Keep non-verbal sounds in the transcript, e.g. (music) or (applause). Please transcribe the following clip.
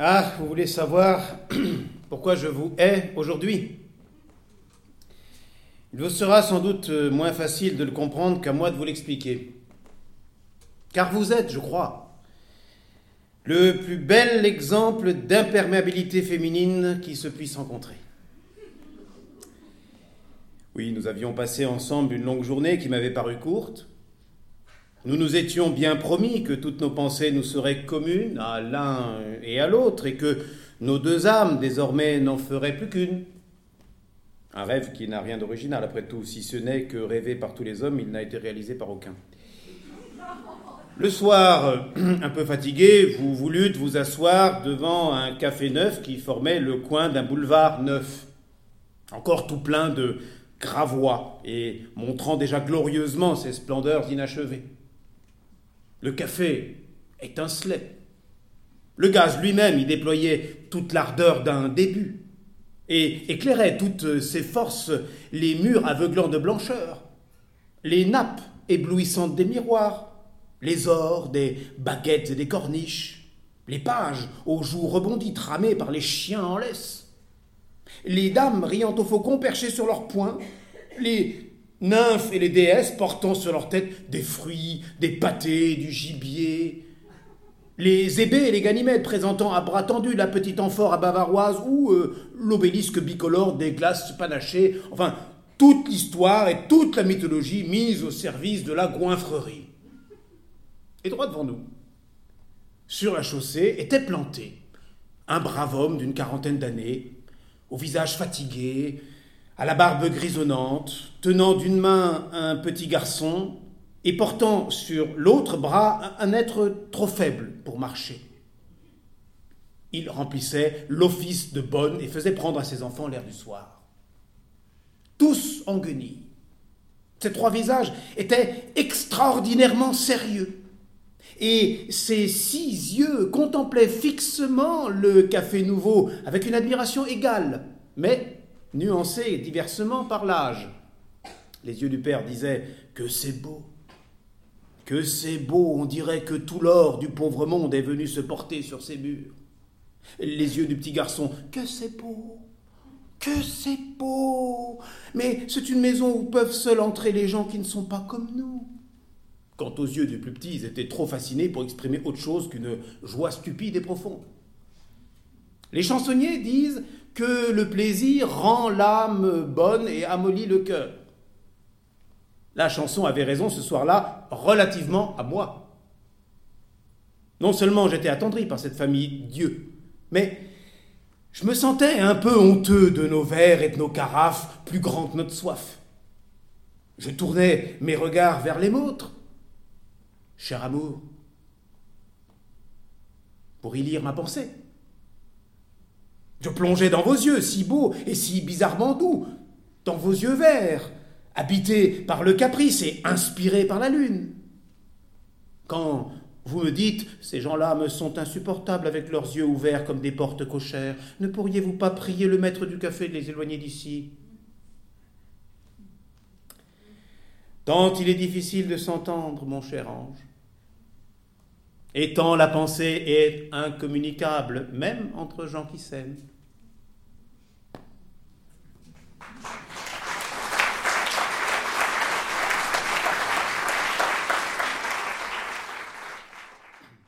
Ah, vous voulez savoir (clears throat) pourquoi je vous hais aujourd'hui? Il vous sera sans doute moins facile de le comprendre qu'à moi de vous l'expliquer. Car vous êtes, je crois, le plus bel exemple d'imperméabilité féminine qui se puisse rencontrer. Oui, nous avions passé ensemble une longue journée qui m'avait paru courte, nous nous étions bien promis que toutes nos pensées nous seraient communes à l'un et à l'autre, et que nos deux âmes désormais n'en feraient plus qu'une. Un rêve qui n'a rien d'original, après tout, si ce n'est que rêvé par tous les hommes, il n'a été réalisé par aucun. Le soir, (clears throat) un peu fatigué, vous voulûtes vous asseoir devant un café neuf qui formait le coin d'un boulevard neuf, encore tout plein de gravois et montrant déjà glorieusement ses splendeurs inachevées. Le café étincelait. Le gaz lui-même y déployait toute l'ardeur d'un début et éclairait toutes ses forces les murs aveuglants de blancheur, les nappes éblouissantes des miroirs, les ors des baguettes et des corniches, les pages aux joues rebondies tramées par les chiens en laisse, les dames riant aux faucons perchés sur leurs poings, les nymphes et les déesses portant sur leur tête des fruits, des pâtés, du gibier, les ébés et les ganymèdes présentant à bras tendus la petite amphore à bavaroise ou euh, l'obélisque bicolore des glaces panachées, enfin toute l'histoire et toute la mythologie mise au service de la goinfrerie. Et droit devant nous, sur la chaussée, était planté un brave homme d'une quarantaine d'années, au visage fatigué, à la barbe grisonnante, tenant d'une main un petit garçon et portant sur l'autre bras un être trop faible pour marcher. Il remplissait l'office de bonne et faisait prendre à ses enfants l'air du soir. Tous en guenilles. Ces trois visages étaient extraordinairement sérieux. Et ses six yeux contemplaient fixement le café nouveau avec une admiration égale, mais nuancés diversement par l'âge. Les yeux du père disaient que c'est beau, que c'est beau, on dirait que tout l'or du pauvre monde est venu se porter sur ses murs. Les yeux du petit garçon, que c'est beau, que c'est beau, mais c'est une maison où peuvent seuls entrer les gens qui ne sont pas comme nous. Quant aux yeux du plus petit, ils étaient trop fascinés pour exprimer autre chose qu'une joie stupide et profonde. Les chansonniers disent que le plaisir rend l'âme bonne et amollit le cœur. La chanson avait raison ce soir-là, relativement à moi. Non seulement j'étais attendri par cette famille Dieu, mais je me sentais un peu honteux de nos verres et de nos carafes, plus grands que notre soif. Je tournais mes regards vers les vôtres, cher amour, pour y lire ma pensée. Je plongeais dans vos yeux, si beaux et si bizarrement doux, dans vos yeux verts, habités par le caprice et inspirés par la lune. Quand vous me dites, ces gens-là me sont insupportables avec leurs yeux ouverts comme des portes cochères, ne pourriez-vous pas prier le maître du café de les éloigner d'ici? Tant il est difficile de s'entendre, mon cher ange. Et tant la pensée est incommunicable, même entre gens qui s'aiment.